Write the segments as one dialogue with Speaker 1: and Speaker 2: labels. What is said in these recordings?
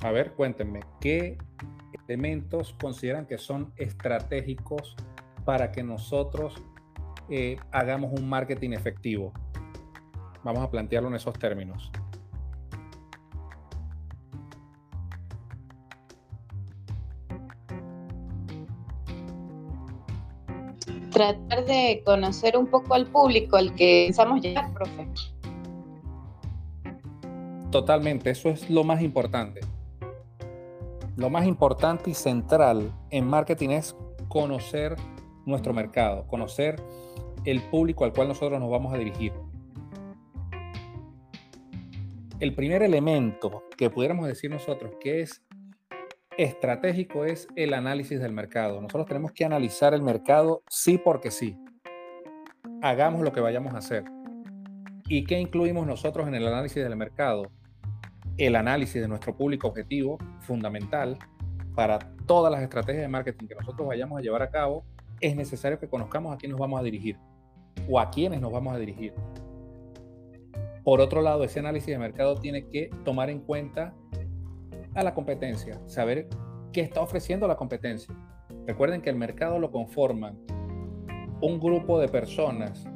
Speaker 1: A ver, cuéntenme, ¿qué elementos consideran que son estratégicos para que nosotros eh, hagamos un marketing efectivo? Vamos a plantearlo en esos términos.
Speaker 2: Tratar de conocer un poco al público al que pensamos llegar, profe.
Speaker 1: Totalmente, eso es lo más importante. Lo más importante y central en marketing es conocer nuestro mercado, conocer el público al cual nosotros nos vamos a dirigir. El primer elemento que pudiéramos decir nosotros que es estratégico es el análisis del mercado. Nosotros tenemos que analizar el mercado sí porque sí. Hagamos lo que vayamos a hacer. ¿Y qué incluimos nosotros en el análisis del mercado? El análisis de nuestro público objetivo, fundamental para todas las estrategias de marketing que nosotros vayamos a llevar a cabo, es necesario que conozcamos a quién nos vamos a dirigir o a quiénes nos vamos a dirigir. Por otro lado, ese análisis de mercado tiene que tomar en cuenta a la competencia, saber qué está ofreciendo la competencia. Recuerden que el mercado lo conforman un grupo de personas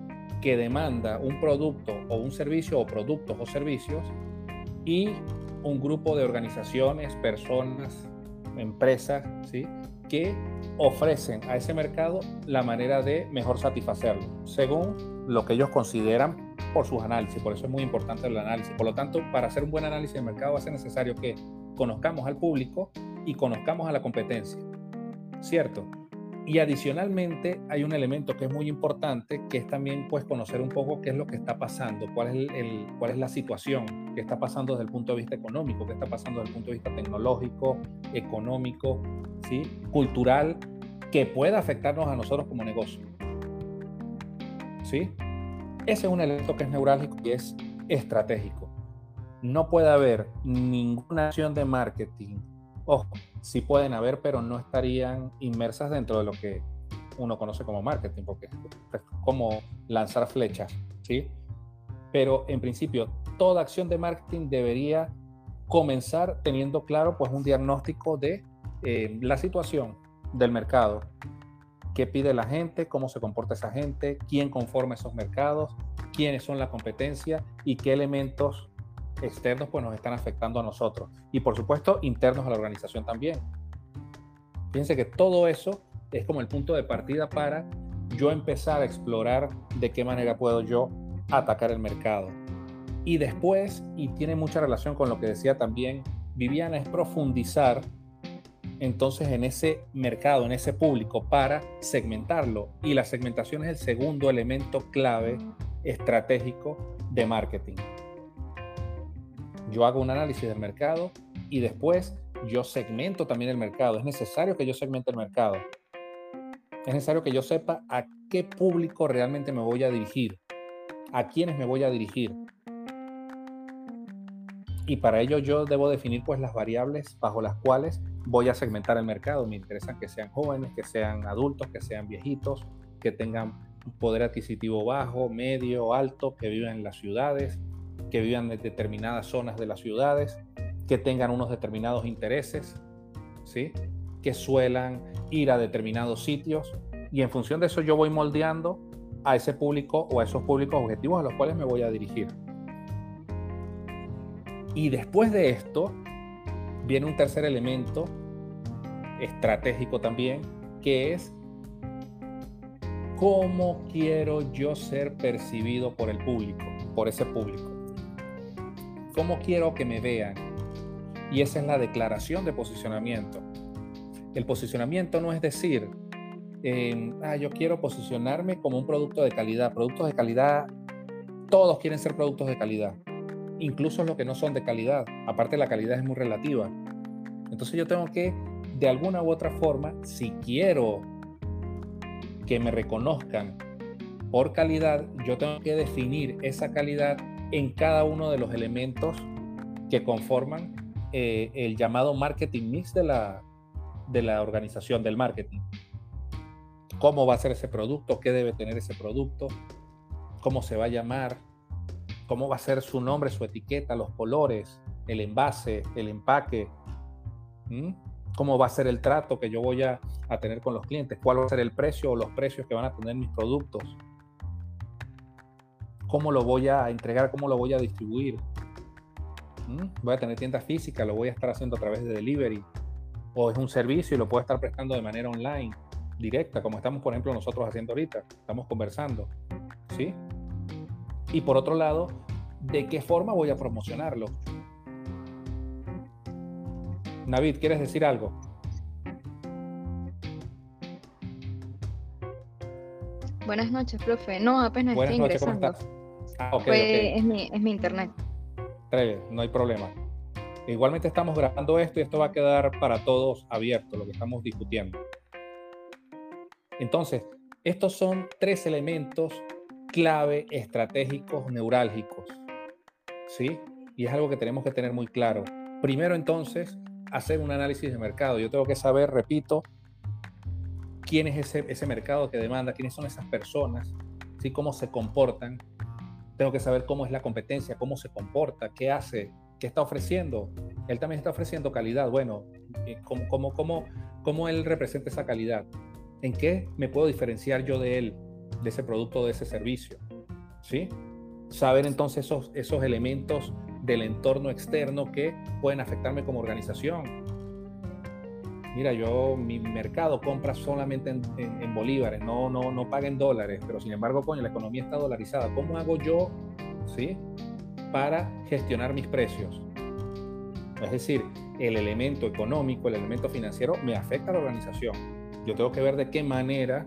Speaker 1: que demanda un producto o un servicio o productos o servicios y un grupo de organizaciones, personas, empresas, ¿sí? que ofrecen a ese mercado la manera de mejor satisfacerlo, según lo que ellos consideran por sus análisis. Por eso es muy importante el análisis. Por lo tanto, para hacer un buen análisis de mercado va a ser necesario que conozcamos al público y conozcamos a la competencia. ¿Cierto? Y adicionalmente hay un elemento que es muy importante, que es también pues conocer un poco qué es lo que está pasando, cuál es, el, cuál es la situación, qué está pasando desde el punto de vista económico, qué está pasando desde el punto de vista tecnológico, económico, ¿sí? cultural, que pueda afectarnos a nosotros como negocio. ¿Sí? Ese es un elemento que es neurálgico y es estratégico. No puede haber ninguna acción de marketing. Ojo, sí pueden haber, pero no estarían inmersas dentro de lo que uno conoce como marketing, porque es como lanzar flechas, ¿sí? Pero en principio, toda acción de marketing debería comenzar teniendo claro pues un diagnóstico de eh, la situación del mercado, qué pide la gente, cómo se comporta esa gente, quién conforma esos mercados, quiénes son la competencia y qué elementos externos pues nos están afectando a nosotros y por supuesto internos a la organización también. Fíjense que todo eso es como el punto de partida para yo empezar a explorar de qué manera puedo yo atacar el mercado. Y después, y tiene mucha relación con lo que decía también Viviana, es profundizar entonces en ese mercado, en ese público para segmentarlo. Y la segmentación es el segundo elemento clave estratégico de marketing yo hago un análisis del mercado y después yo segmento también el mercado. Es necesario que yo segmente el mercado. Es necesario que yo sepa a qué público realmente me voy a dirigir, a quiénes me voy a dirigir. Y para ello yo debo definir pues las variables bajo las cuales voy a segmentar el mercado. Me interesan que sean jóvenes, que sean adultos, que sean viejitos, que tengan poder adquisitivo bajo, medio, alto, que vivan en las ciudades, que vivan en determinadas zonas de las ciudades, que tengan unos determinados intereses, ¿sí? que suelan ir a determinados sitios y en función de eso yo voy moldeando a ese público o a esos públicos objetivos a los cuales me voy a dirigir. Y después de esto viene un tercer elemento estratégico también, que es cómo quiero yo ser percibido por el público, por ese público. ¿Cómo quiero que me vean? Y esa es la declaración de posicionamiento. El posicionamiento no es decir, ah, yo quiero posicionarme como un producto de calidad. Productos de calidad, todos quieren ser productos de calidad, incluso los que no son de calidad. Aparte, la calidad es muy relativa. Entonces yo tengo que, de alguna u otra forma, si quiero que me reconozcan por calidad, yo tengo que definir esa calidad en cada uno de los elementos que conforman eh, el llamado marketing mix de la, de la organización del marketing. ¿Cómo va a ser ese producto? ¿Qué debe tener ese producto? ¿Cómo se va a llamar? ¿Cómo va a ser su nombre, su etiqueta, los colores, el envase, el empaque? ¿Cómo va a ser el trato que yo voy a, a tener con los clientes? ¿Cuál va a ser el precio o los precios que van a tener mis productos? ¿Cómo lo voy a entregar? ¿Cómo lo voy a distribuir? Voy a tener tiendas físicas, lo voy a estar haciendo a través de delivery. O es un servicio y lo puedo estar prestando de manera online, directa, como estamos, por ejemplo, nosotros haciendo ahorita. Estamos conversando. ¿Sí? Y por otro lado, ¿de qué forma voy a promocionarlo? Navid, ¿quieres decir algo?
Speaker 3: Buenas noches, profe. No, apenas estoy ingresando. Ah, es, mi, es mi internet
Speaker 1: no hay problema. Igualmente estamos grabando esto y esto va a quedar para todos abierto, lo que estamos discutiendo. Entonces, estos son tres elementos clave, estratégicos, neurálgicos. ¿Sí? Y es algo que tenemos que tener muy claro. Primero, entonces, hacer un análisis de mercado. Yo tengo que saber, repito, quién es ese, ese mercado que demanda, quiénes son esas personas, ¿sí? cómo se comportan, tengo que saber cómo es la competencia, cómo se comporta, qué hace, qué está ofreciendo. Él también está ofreciendo calidad. Bueno, eh, ¿cómo, cómo, cómo, cómo él representa esa calidad? ¿En qué me puedo diferenciar yo de él, de ese producto, de ese servicio? ¿Sí? Saber entonces esos, esos elementos del entorno externo que pueden afectarme como organización mira, yo mi mercado compra solamente en, bolívares, no, no, no paga en dólares, pero sin embargo, coño, la economía está dolarizada. ¿Cómo hago yo, sí, para gestionar mis precios? Es decir, el elemento económico, el elemento financiero me afecta a la organización. Yo tengo que ver de qué manera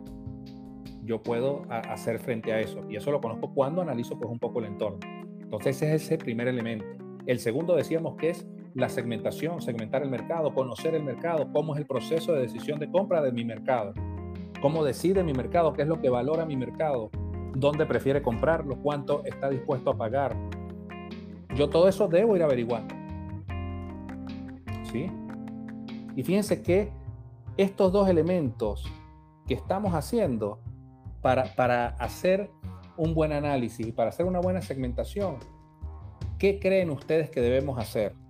Speaker 1: yo puedo hacer frente a eso. Y eso lo conozco cuando analizo pues un poco el entorno. Entonces ese es ese primer elemento. El segundo decíamos que es la segmentación, segmentar el mercado, conocer el mercado, cómo es el proceso de decisión de compra de mi mercado, cómo decide mi mercado, qué es lo que valora mi mercado, dónde prefiere comprarlo, cuánto está dispuesto a pagar. Yo todo eso debo ir averiguando. ¿Sí? Y fíjense que estos dos elementos que estamos haciendo para, para hacer un buen análisis y para hacer una buena segmentación, ¿qué creen ustedes que debemos hacer?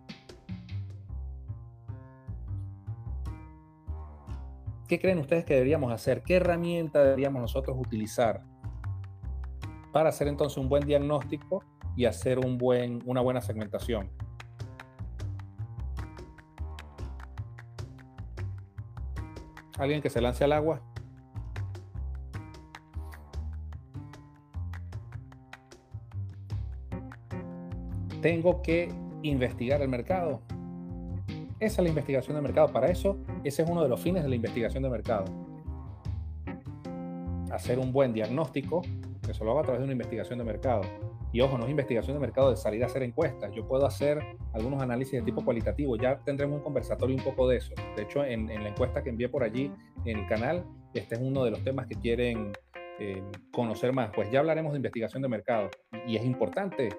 Speaker 1: ¿Qué creen ustedes que deberíamos hacer? ¿Qué herramienta deberíamos nosotros utilizar para hacer entonces un buen diagnóstico y hacer un buen, una buena segmentación? ¿Alguien que se lance al agua? Tengo que investigar el mercado. Esa es la investigación de mercado. Para eso, ese es uno de los fines de la investigación de mercado. Hacer un buen diagnóstico, eso lo hago a través de una investigación de mercado. Y ojo, no es investigación de mercado de salir a hacer encuestas. Yo puedo hacer algunos análisis de tipo cualitativo. Ya tendremos un conversatorio un poco de eso. De hecho, en, la encuesta que envié por allí en el canal, este es uno de los temas que quieren eh, conocer más. Pues ya hablaremos de investigación de mercado. Y es importante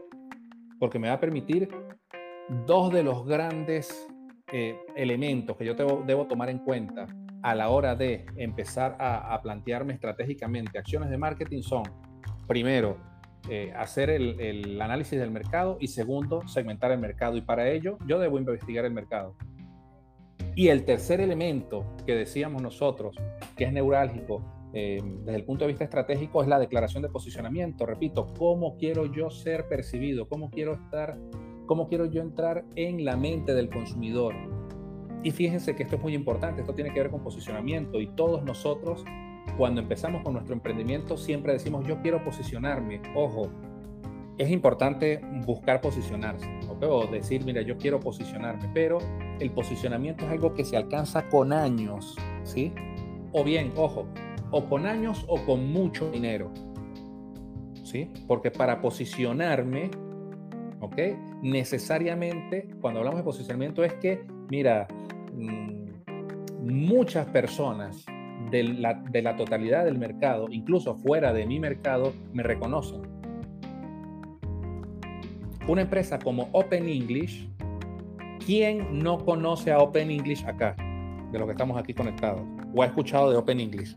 Speaker 1: porque me va a permitir dos de los grandes eh, elementos que yo debo, tomar en cuenta a la hora de empezar a, plantearme estratégicamente acciones de marketing son, primero, eh, hacer el, análisis del mercado y segundo, segmentar el mercado. Y para ello yo debo investigar el mercado. Y el tercer elemento que decíamos nosotros, que es neurálgico eh, desde el punto de vista estratégico, es la declaración de posicionamiento. Repito, ¿cómo quiero yo ser percibido? ¿Cómo quiero estar ¿Cómo quiero yo entrar en la mente del consumidor? Y fíjense que esto es muy importante, esto tiene que ver con posicionamiento y todos nosotros cuando empezamos con nuestro emprendimiento siempre decimos yo quiero posicionarme. Ojo, es importante buscar posicionarse o decir mira yo quiero posicionarme, pero el posicionamiento es algo que se alcanza con años, ¿sí? O bien, ojo, o con años o con mucho dinero, ¿sí? Porque para posicionarme ¿ok? Necesariamente, cuando hablamos de posicionamiento, es que, mira, mm, muchas personas de la, totalidad del mercado, incluso fuera de mi mercado, me reconocen. Una empresa como Open English, ¿quién no conoce a Open English acá? De los que estamos aquí conectados. ¿O ha escuchado de Open English?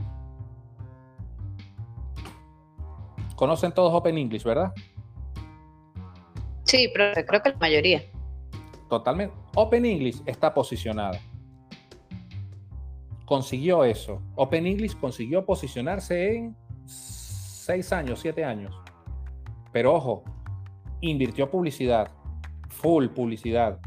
Speaker 1: Conocen todos Open English, ¿verdad?
Speaker 2: Sí, pero creo que la mayoría.
Speaker 1: Totalmente. Open English está posicionada. consiguió eso. Open English consiguió posicionarse en seis años, siete años. Pero ojo, invirtió publicidad, full publicidad.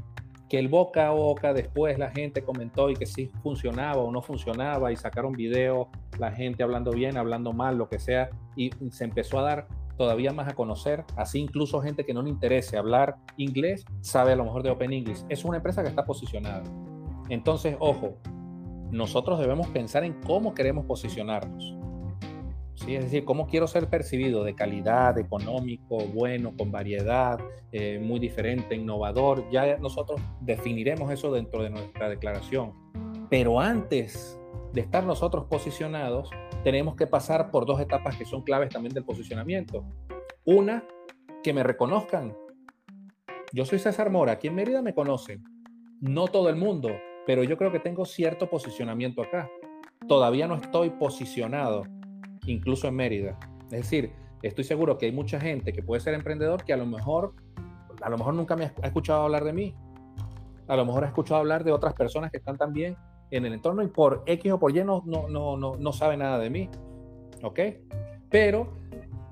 Speaker 1: Que el boca a boca después la gente comentó y que sí funcionaba o no funcionaba y sacaron video, la gente hablando bien, hablando mal, lo que sea, y se empezó a dar todavía más a conocer. Así incluso gente que no le interese hablar inglés sabe a lo mejor de Open English. Es una empresa que está posicionada. Entonces, ojo, nosotros debemos pensar en cómo queremos posicionarnos. ¿Sí? Es decir, cómo quiero ser percibido de calidad, económico, bueno, con variedad, eh, muy diferente, innovador. Ya nosotros definiremos eso dentro de nuestra declaración. Pero antes de estar nosotros posicionados, tenemos que pasar por dos etapas que son claves también del posicionamiento. Una, que me reconozcan. Yo soy César Mora, aquí en Mérida me conocen. No todo el mundo, pero yo creo que tengo cierto posicionamiento acá. Todavía no estoy posicionado, incluso en Mérida. Es decir, estoy seguro que hay mucha gente que puede ser emprendedor que a lo mejor, a lo mejor nunca me ha escuchado hablar de mí. A lo mejor ha escuchado hablar de otras personas que están también en el entorno y por X o por Y no, no, no, no, sabe nada de mí. ¿Ok? Pero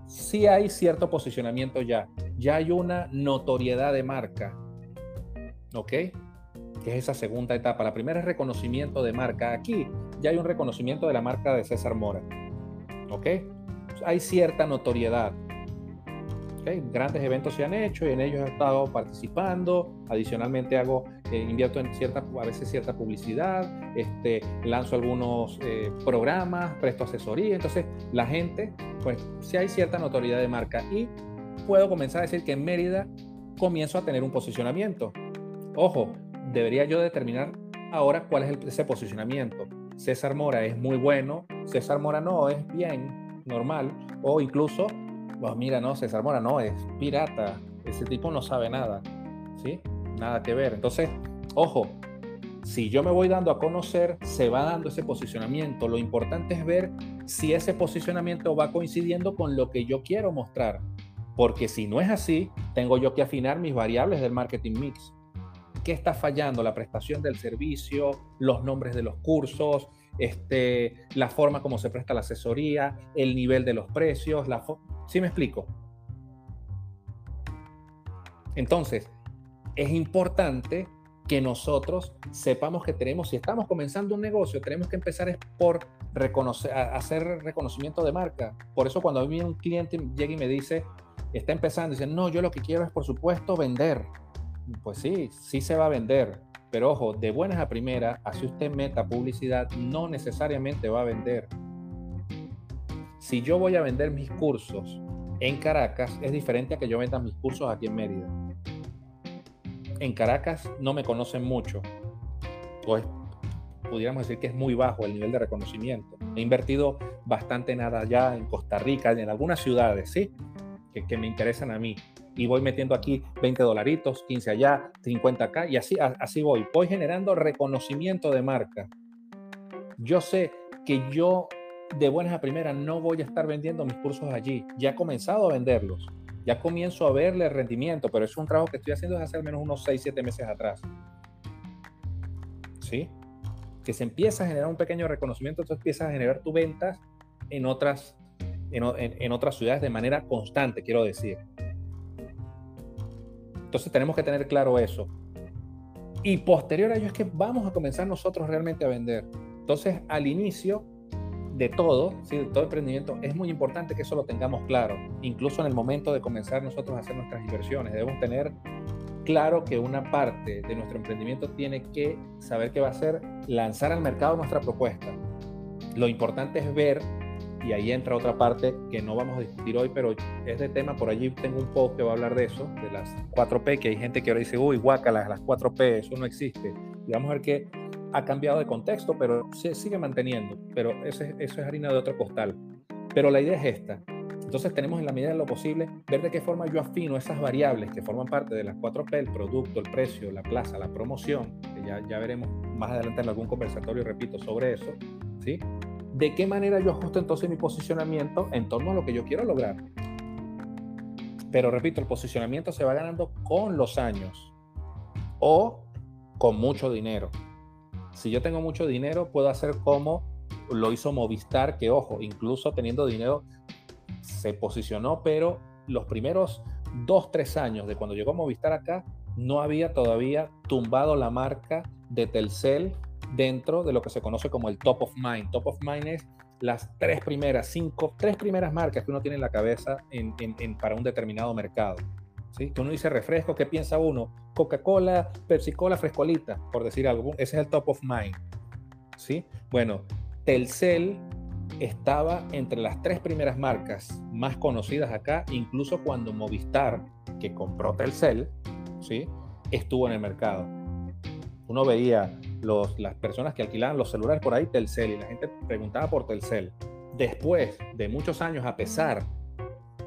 Speaker 1: sí hay cierto posicionamiento ya. Ya hay una notoriedad de marca. ¿Ok? Que es esa segunda etapa. La primera es reconocimiento de marca. Aquí ya hay un reconocimiento de la marca de César Mora. ¿Ok? Hay cierta notoriedad. Grandes eventos se han hecho y en ellos he estado participando. Adicionalmente hago, eh, invierto en cierta, a veces cierta publicidad, este, lanzo algunos eh, programas, presto asesoría. Entonces la gente, pues si hay cierta notoriedad de marca y puedo comenzar a decir que en Mérida comienzo a tener un posicionamiento. Ojo, debería yo determinar ahora cuál es ese posicionamiento. César Mora es muy bueno, César Mora no, es bien, normal, o incluso pues mira, no, César Mora no, es pirata, ese tipo no sabe nada, ¿sí? Nada que ver. Entonces, ojo, si yo me voy dando a conocer, se va dando ese posicionamiento. Lo importante es ver si ese posicionamiento va coincidiendo con lo que yo quiero mostrar. Porque si no es así, tengo yo que afinar mis variables del marketing mix. ¿Qué está fallando? La prestación del servicio, los nombres de los cursos, este, la forma como se presta la asesoría, el nivel de los precios, la ¿Sí me explico? Entonces, es importante que nosotros sepamos que tenemos, si estamos comenzando un negocio, tenemos que empezar por reconocer, hacer reconocimiento de marca. Por eso cuando a mí un cliente llega y me dice, está empezando, dice, no, yo lo que quiero es, por supuesto, vender. Pues sí, sí se va a vender. Pero ojo, de buenas a primeras, así usted meta publicidad, no necesariamente va a vender si yo voy a vender mis cursos en Caracas, es diferente a que yo venda mis cursos aquí en Mérida. En Caracas no me conocen mucho, pues pudiéramos decir que es muy bajo el nivel de reconocimiento. He invertido bastante nada allá en Costa Rica, en algunas ciudades, ¿sí? Que, me interesan a mí. Y voy metiendo aquí 20 dolaritos, 15 allá, 50 acá, y así, así voy. Voy generando reconocimiento de marca. Yo sé que yo de buenas a primeras no voy a estar vendiendo mis cursos allí. Ya he comenzado a venderlos. Ya comienzo a verle rendimiento, pero es un trabajo que estoy haciendo desde hace al menos unos 6, 7 meses atrás. ¿Sí? Que se empieza a generar un pequeño reconocimiento, entonces empiezas a generar tus ventas en otras, en otras ciudades de manera constante, quiero decir. Entonces tenemos que tener claro eso. Y posterior a ello es que vamos a comenzar nosotros realmente a vender. Entonces, al inicio, de todo, ¿sí? de todo emprendimiento, es muy importante que eso lo tengamos claro. Incluso en el momento de comenzar nosotros a hacer nuestras inversiones, debemos tener claro que una parte de nuestro emprendimiento tiene que saber que va a ser lanzar al mercado nuestra propuesta. Lo importante es ver, y ahí entra otra parte que no vamos a discutir hoy, pero es de tema, por allí tengo un post que va a hablar de eso, de las 4P, que hay gente que ahora dice, uy, guácala, las 4P, eso no existe. Y vamos a ver que ha cambiado de contexto, pero se sigue manteniendo. Pero eso es, eso es harina de otro costal. Pero la idea es esta. Entonces tenemos en la medida de lo posible ver de qué forma yo afino esas variables que forman parte de las 4P, el producto, el precio, la plaza, la promoción, ya, ya veremos más adelante en algún conversatorio, repito, sobre eso, ¿sí? De qué manera yo ajusto entonces mi posicionamiento en torno a lo que yo quiero lograr. Pero repito, el posicionamiento se va ganando con los años o con mucho dinero. Si yo tengo mucho dinero, puedo hacer como lo hizo Movistar, que ojo, incluso teniendo dinero, se posicionó, pero los primeros dos, tres años de cuando llegó Movistar acá, no había todavía tumbado la marca de Telcel dentro de lo que se conoce como el top of mind. Top of mind es las tres primeras, cinco, tres primeras marcas que uno tiene en la cabeza en, para un determinado mercado. ¿Sí? Que uno dice refresco, ¿qué piensa uno? Coca-Cola, Pepsi-Cola, Frescolita, por decir algo. Ese es el top of mind. ¿sí? Bueno, Telcel estaba entre las tres primeras marcas más conocidas acá, incluso cuando Movistar, que compró Telcel, ¿sí? estuvo en el mercado. Uno veía los, las personas que alquilaban los celulares por ahí, Telcel, y la gente preguntaba por Telcel. Después de muchos años, a pesar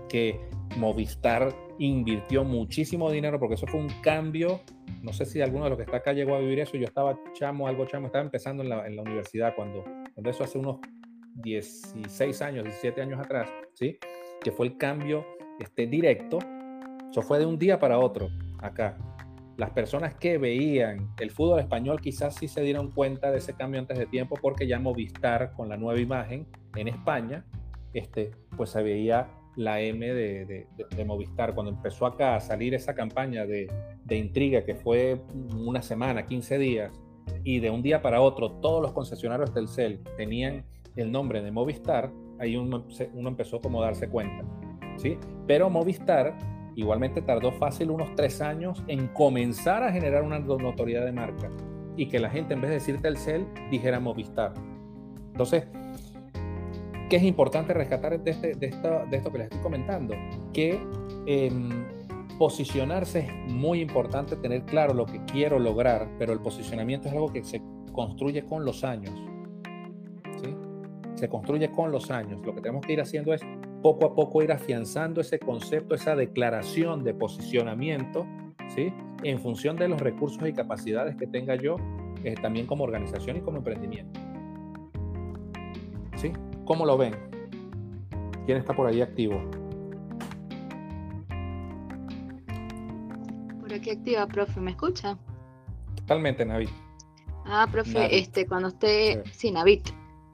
Speaker 1: que Movistar invirtió muchísimo dinero, porque eso fue un cambio, no sé si alguno de los que está acá llegó a vivir eso, yo estaba chamo, algo chamo, estaba empezando en la, universidad cuando, cuando eso hace unos 16 años, 17 años atrás, ¿sí? Que fue el cambio este, directo. Eso fue de un día para otro acá. Las personas que veían el fútbol español quizás sí se dieron cuenta de ese cambio antes de tiempo porque ya Movistar con la nueva imagen en España, este, pues se veía la M de, Movistar. Cuando empezó acá a salir esa campaña de, intriga que fue una semana, 15 días, y de un día para otro todos los concesionarios del CEL tenían el nombre de Movistar, ahí uno, empezó como a darse cuenta. ¿sí? Pero Movistar igualmente tardó fácil unos tres años en comenzar a generar una notoriedad de marca y que la gente en vez de decir Telcel dijera Movistar. Entonces, ¿qué es importante rescatar de, este, de, esto, de esto que les estoy comentando? Que em, posicionarse es muy importante, tener claro lo que quiero lograr, pero el posicionamiento es algo que se construye con los años se construye con los años. Lo que tenemos que ir haciendo es poco a poco ir afianzando ese concepto, esa declaración de posicionamiento, ¿sí? En función de los recursos y capacidades que tenga yo, eh, también como organización y como emprendimiento. ¿Sí? ¿Cómo lo ven? ¿Quién está por ahí activo?
Speaker 3: Por aquí activa, profe, ¿me escucha?
Speaker 1: Totalmente, Navid.
Speaker 3: Ah, profe, este, cuando usted, sí, Navid,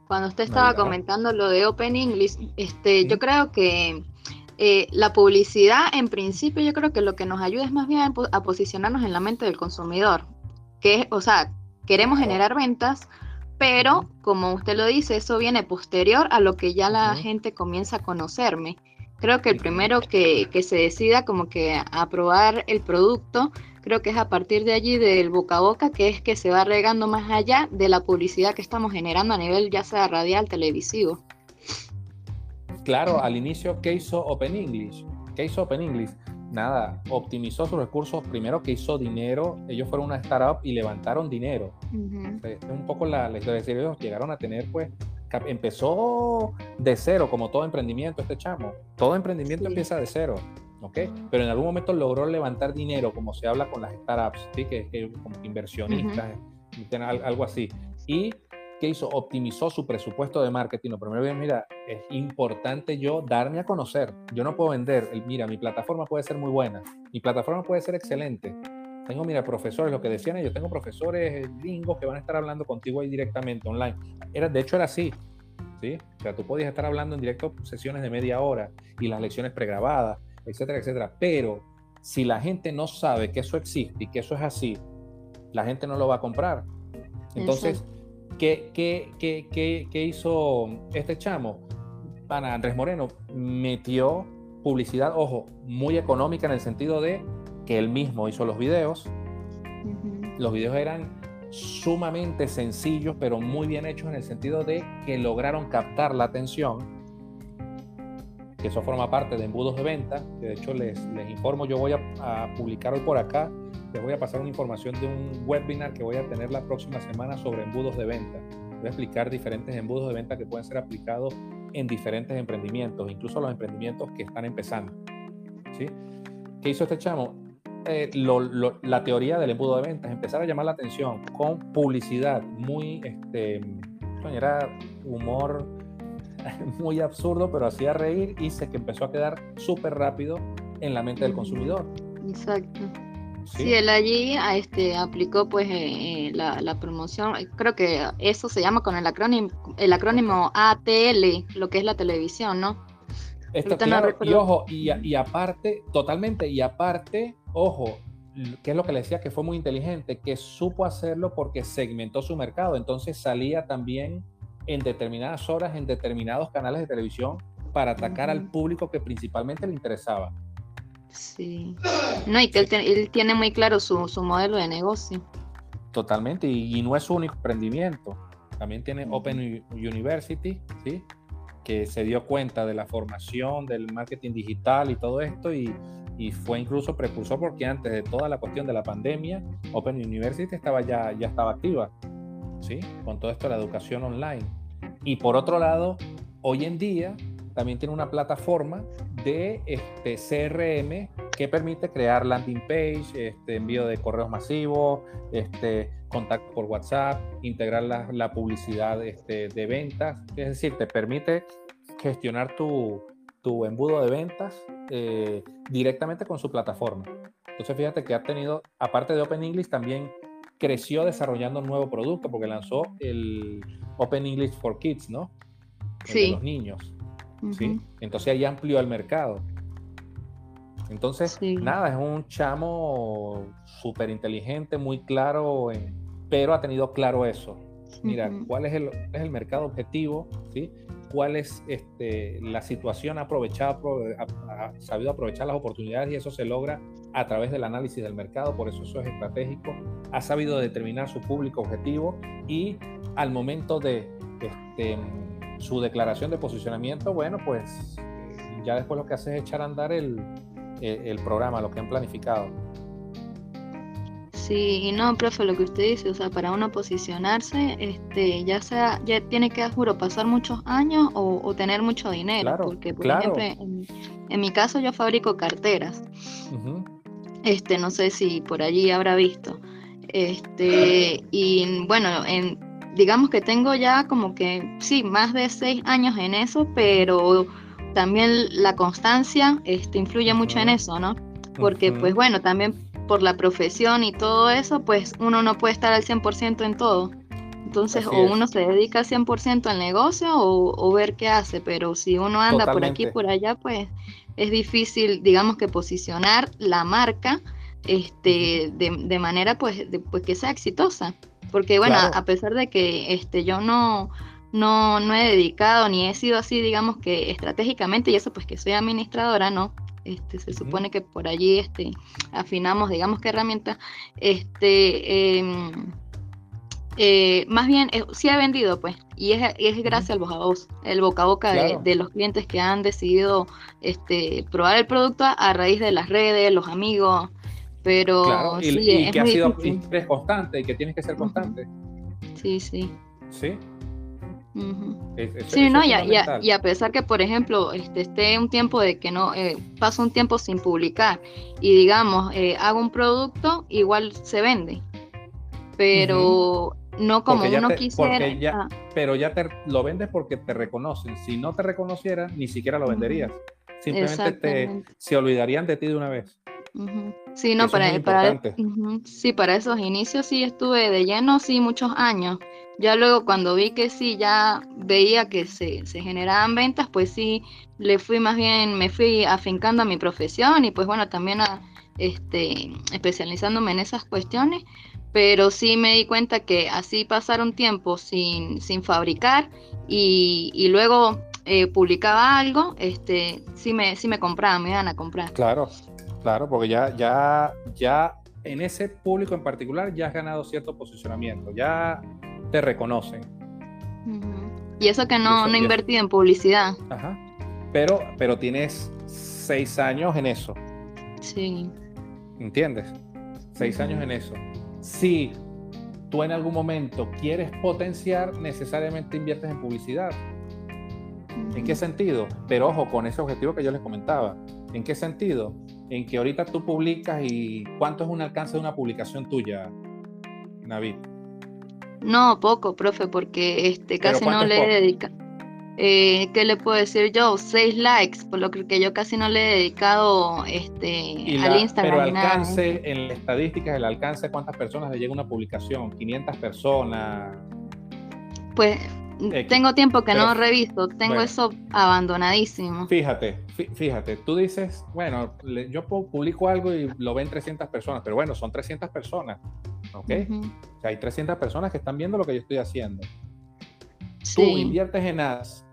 Speaker 3: cuando usted estaba comentando lo de Open English, este, yo creo que eh, la publicidad, en principio, yo creo que lo que nos ayuda es más bien a posicionarnos en la mente del consumidor. Que, o sea, queremos generar ventas, pero como usted lo dice, eso viene posterior a lo que ya la gente comienza a conocerme. Creo que el primero que, que se decida como que a probar el producto creo que es a partir de allí del boca a boca que es que se va regando más allá de la publicidad que estamos generando a nivel ya sea radial, televisivo.
Speaker 1: Claro, al inicio, ¿qué hizo Open English? ¿Qué hizo Open English? Nada, optimizó sus recursos. Primero que hizo dinero, ellos fueron una startup y levantaron dinero. Es un poco la, la historia de ellos llegaron a tener, pues, empezó de cero, como todo emprendimiento, este chamo. Todo emprendimiento empieza de cero. Pero en algún momento logró levantar dinero, como se habla con las startups, ¿sí? Que es como inversionistas, algo así. Y ¿qué hizo? Optimizó su presupuesto de marketing. Lo primero, mira, es importante yo darme a conocer. Yo no puedo vender. Mira, mi plataforma puede ser muy buena. Mi plataforma puede ser excelente. Tengo, mira, profesores, lo que decían ellos, tengo profesores gringos que van a estar hablando contigo ahí directamente, online. Era, de hecho, era así. ¿sí? O sea, tú podías estar hablando en directo sesiones de media hora y las lecciones pregrabadas etcétera, etcétera. Pero si la gente no sabe que eso existe y que eso es así, la gente no lo va a comprar. Entonces, ¿qué, qué, qué, qué, hizo este chamo? Para Andrés Moreno metió publicidad, ojo, muy económica en el sentido de que él mismo hizo los videos. Los videos eran sumamente sencillos, pero muy bien hechos en el sentido de que lograron captar la atención que eso forma parte de embudos de venta, que de hecho les, les informo, yo voy a, publicar hoy por acá, les voy a pasar una información de un webinar que voy a tener la próxima semana sobre embudos de venta. Voy a explicar diferentes embudos de venta que pueden ser aplicados en diferentes emprendimientos, incluso los emprendimientos que están empezando. ¿sí? ¿Qué hizo este chamo? Eh, la teoría del embudo de venta es empezar a llamar la atención con publicidad muy, este, era humor muy absurdo, pero hacía reír y se que empezó a quedar súper rápido en la mente del consumidor.
Speaker 3: Exacto. Sí, él allí a este, aplicó pues eh, eh, la, promoción, creo que eso se llama con el acrónimo, el acrónimo ATL, lo que es la televisión, ¿no?
Speaker 1: Esto, y ojo, y, y, aparte, totalmente, y aparte, ojo, que es lo que le decía que fue muy inteligente, que supo hacerlo porque segmentó su mercado, entonces salía también en determinadas horas en determinados canales de televisión para atacar al público que principalmente le interesaba.
Speaker 3: Sí. No, y que él, tiene muy claro su, modelo de negocio.
Speaker 1: Totalmente, y, no es su único emprendimiento. También tiene Open University, ¿sí? que se dio cuenta de la formación, del marketing digital y todo esto, y, y, fue incluso precursor porque antes de toda la cuestión de la pandemia, Open University estaba ya, ya estaba activa, ¿sí? con todo esto de la educación online. Y por otro lado, hoy en día también tiene una plataforma de este CRM que permite crear landing page, este, envío de correos masivos, este, contacto por WhatsApp, integrar la, publicidad este, de ventas. Es decir, te permite gestionar tu, tu embudo de ventas eh, directamente con su plataforma. Entonces, fíjate que ha tenido, aparte de Open English, también creció desarrollando un nuevo producto porque lanzó el Open English for Kids, ¿no?
Speaker 3: sí.
Speaker 1: de los niños. ¿Sí? Entonces ahí amplió el mercado. Entonces, nada, es un chamo súper inteligente, muy claro, pero ha tenido claro eso. Mira, cuál es el, es el, mercado objetivo, ¿sí? cuál es este, la situación, ha, aprovechado, ha, sabido aprovechar las oportunidades y eso se logra a través del análisis del mercado, por eso eso es estratégico, ha sabido determinar su público objetivo y al momento de este, su declaración de posicionamiento, bueno, pues ya después lo que hace es echar a andar el, el, programa, lo que han planificado.
Speaker 3: Sí, y no, profe, lo que usted dice, o sea, para uno posicionarse, este, ya sea, ya tiene que, juro, pasar muchos años o, tener mucho dinero, porque, por ejemplo, en, mi caso yo fabrico carteras, este, no sé si por allí habrá visto, este, y bueno, en, digamos que tengo ya como que, sí, más de seis años en eso, pero también la constancia este, influye mucho en eso, ¿no? Porque, pues bueno, también por la profesión y todo eso, pues uno no puede estar al 100% en todo. Entonces, o uno se dedica al 100% al negocio o, ver qué hace, pero si uno anda por aquí, por allá, pues es difícil, digamos que posicionar la marca este, de, manera pues, pues que sea exitosa. Porque bueno, a pesar de que este, yo no, no, no he dedicado ni he sido así, digamos que estratégicamente, y eso pues que soy administradora, ¿no? Este, se supone que por allí este, afinamos, digamos qué herramientas, este, em, eh, más bien eh, sí he vendido, pues, y es, es gracias al boca a voz, el boca a boca de, los clientes que han decidido este, probar el producto a, raíz de las redes, los amigos, pero
Speaker 1: y, sí, que ha sido constante y que tienes que ser constante.
Speaker 3: Sí, sí.
Speaker 1: Sí,
Speaker 3: sí, no, y a, pesar que, por ejemplo, este, esté un tiempo de que no, eh, paso un tiempo sin publicar y digamos, eh, hago un producto, igual se vende, pero no como uno quisiera.
Speaker 1: Ah. Pero ya te lo vendes porque te reconocen. Si no te reconocieran, ni siquiera lo venderías. Simplemente te, se olvidarían de ti de una vez.
Speaker 3: Sí, no, para, para, sí, para esos inicios sí estuve de lleno, sí, muchos años. Ya luego cuando vi que sí, ya veía que se, generaban ventas, pues sí, le fui más bien, me fui afincando a mi profesión y pues bueno, también a, este, especializándome en esas cuestiones, pero sí me di cuenta que así pasar un tiempo sin, sin fabricar y, luego eh, publicaba algo, este, sí me, sí me compraban, me iban a comprar.
Speaker 1: Claro, claro, porque ya, ya, ya en ese público en particular ya has ganado cierto posicionamiento, ya te reconocen.
Speaker 3: Y eso que no, no he invertido en publicidad.
Speaker 1: Ajá. Pero, pero tienes seis años en eso.
Speaker 3: Sí.
Speaker 1: ¿Entiendes? Seis años en eso. Si tú en algún momento quieres potenciar, necesariamente inviertes en publicidad. ¿En qué sentido? Pero ojo, con ese objetivo que yo les comentaba. ¿En qué sentido? En que ahorita tú publicas y cuánto es un alcance de una publicación tuya, Navid.
Speaker 3: No, poco, profe, porque este casi no le dedica. eh, ¿qué le puedo decir yo? Seis likes, por lo que yo casi no le he dedicado este, al Instagram.
Speaker 1: Pero alcance, en las estadísticas, el alcance, ¿cuántas personas le llega una publicación? ¿500 personas?
Speaker 3: Pues tengo tiempo que no reviso, tengo eso abandonadísimo.
Speaker 1: Fíjate, fíjate, tú dices, bueno, yo publico algo y lo ven 300 personas, pero bueno, son 300 personas, ¿ok? O sea, hay 300 personas que están viendo lo que yo estoy haciendo. Tú inviertes en ads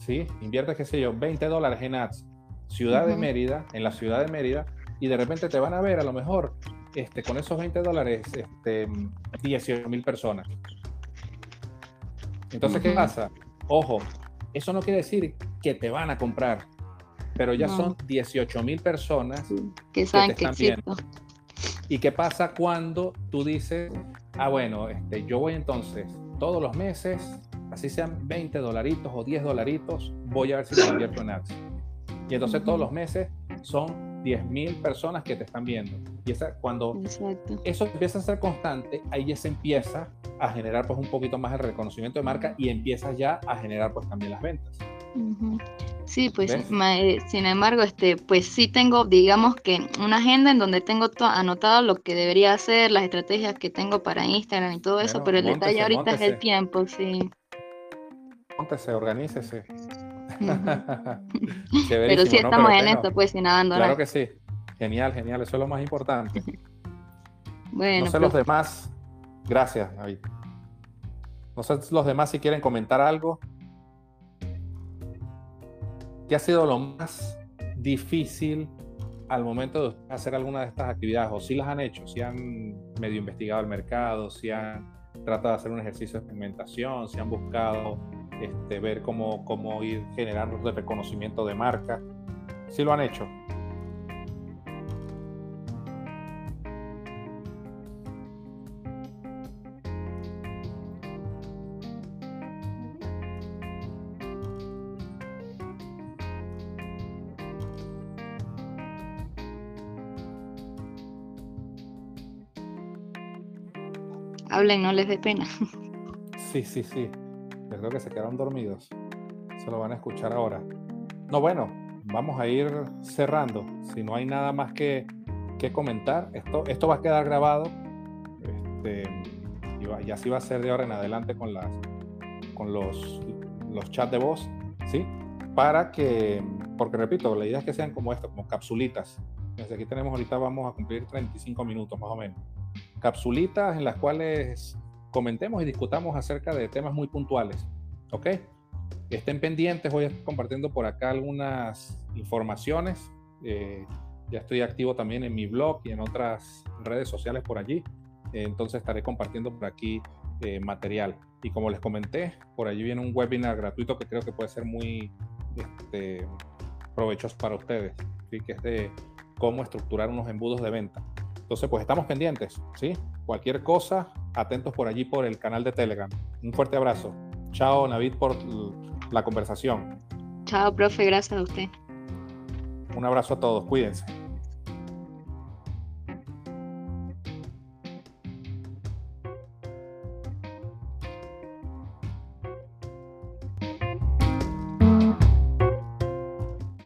Speaker 1: ¿sí? Inviertes, qué sé yo, 20 dólares en ads, ciudad de Mérida, en la ciudad de Mérida, y de repente te van a ver a lo mejor este, con esos 20 dólares este, 18 mil personas. Entonces, ¿qué pasa? Ojo, eso no quiere decir que te van a comprar, pero ya son 18 mil personas
Speaker 3: que saben que, están
Speaker 1: ¿Y qué pasa cuando tú dices, ah, bueno, este, yo voy entonces todos los meses así sean 20 dolaritos o 10 dolaritos, voy a ver si me invierto en ads. Y entonces todos los meses son 10 mil personas que te están viendo. Y esa, cuando eso empieza a ser constante, ahí ya se empieza a generar pues un poquito más el reconocimiento de marca y empiezas ya a generar pues también las ventas.
Speaker 3: Sí, pues eh, sin embargo, este, pues sí tengo, digamos que una agenda en donde tengo anotado lo que debería hacer, las estrategias que tengo para Instagram y todo eso, pero el detalle ahorita es el tiempo, sí
Speaker 1: se organícese.
Speaker 3: Pero sí estamos en esto, pues, sin abandonar.
Speaker 1: Claro que sí. Genial, genial. Eso es lo más importante. bueno. No sé los demás. Gracias, David. No sé los demás si quieren comentar algo. ¿Qué ha sido lo más difícil al momento de hacer alguna de estas actividades? ¿O si las han hecho? ¿Si han medio investigado el mercado? ¿Si han tratado de hacer un ejercicio de experimentación? ¿Si han buscado este, ver cómo, cómo ir generando el reconocimiento de marca. si lo han hecho.
Speaker 3: Hablen, no les dé pena.
Speaker 1: Sí, sí, sí creo que se quedaron dormidos. Se lo van a escuchar ahora. No, bueno, vamos a ir cerrando. Si no hay nada más que, que comentar, esto, esto va a quedar grabado. Este, y, así va a ser de ahora en adelante con, las, con los, los chats de voz, ¿sí? Para que, porque repito, la idea es que sean como esto, como capsulitas. Desde aquí tenemos ahorita, vamos a cumplir 35 minutos más o menos. Capsulitas en las cuales comentemos y discutamos acerca de temas muy puntuales. ¿Ok? Estén pendientes, voy a estar compartiendo por acá algunas informaciones. Eh, ya estoy activo también en mi blog y en otras redes sociales por allí. entonces estaré compartiendo por aquí eh, material. Y como les comenté, por allí viene un webinar gratuito que creo que puede ser muy este, provechoso para ustedes, ¿sí? que es de cómo estructurar unos embudos de venta. Entonces, pues estamos pendientes, ¿sí? Cualquier cosa, atentos por allí por el canal de Telegram. Un fuerte abrazo. Chao, Navid, por la conversación.
Speaker 3: Chao, profe, gracias a usted.
Speaker 1: Un abrazo a todos, cuídense.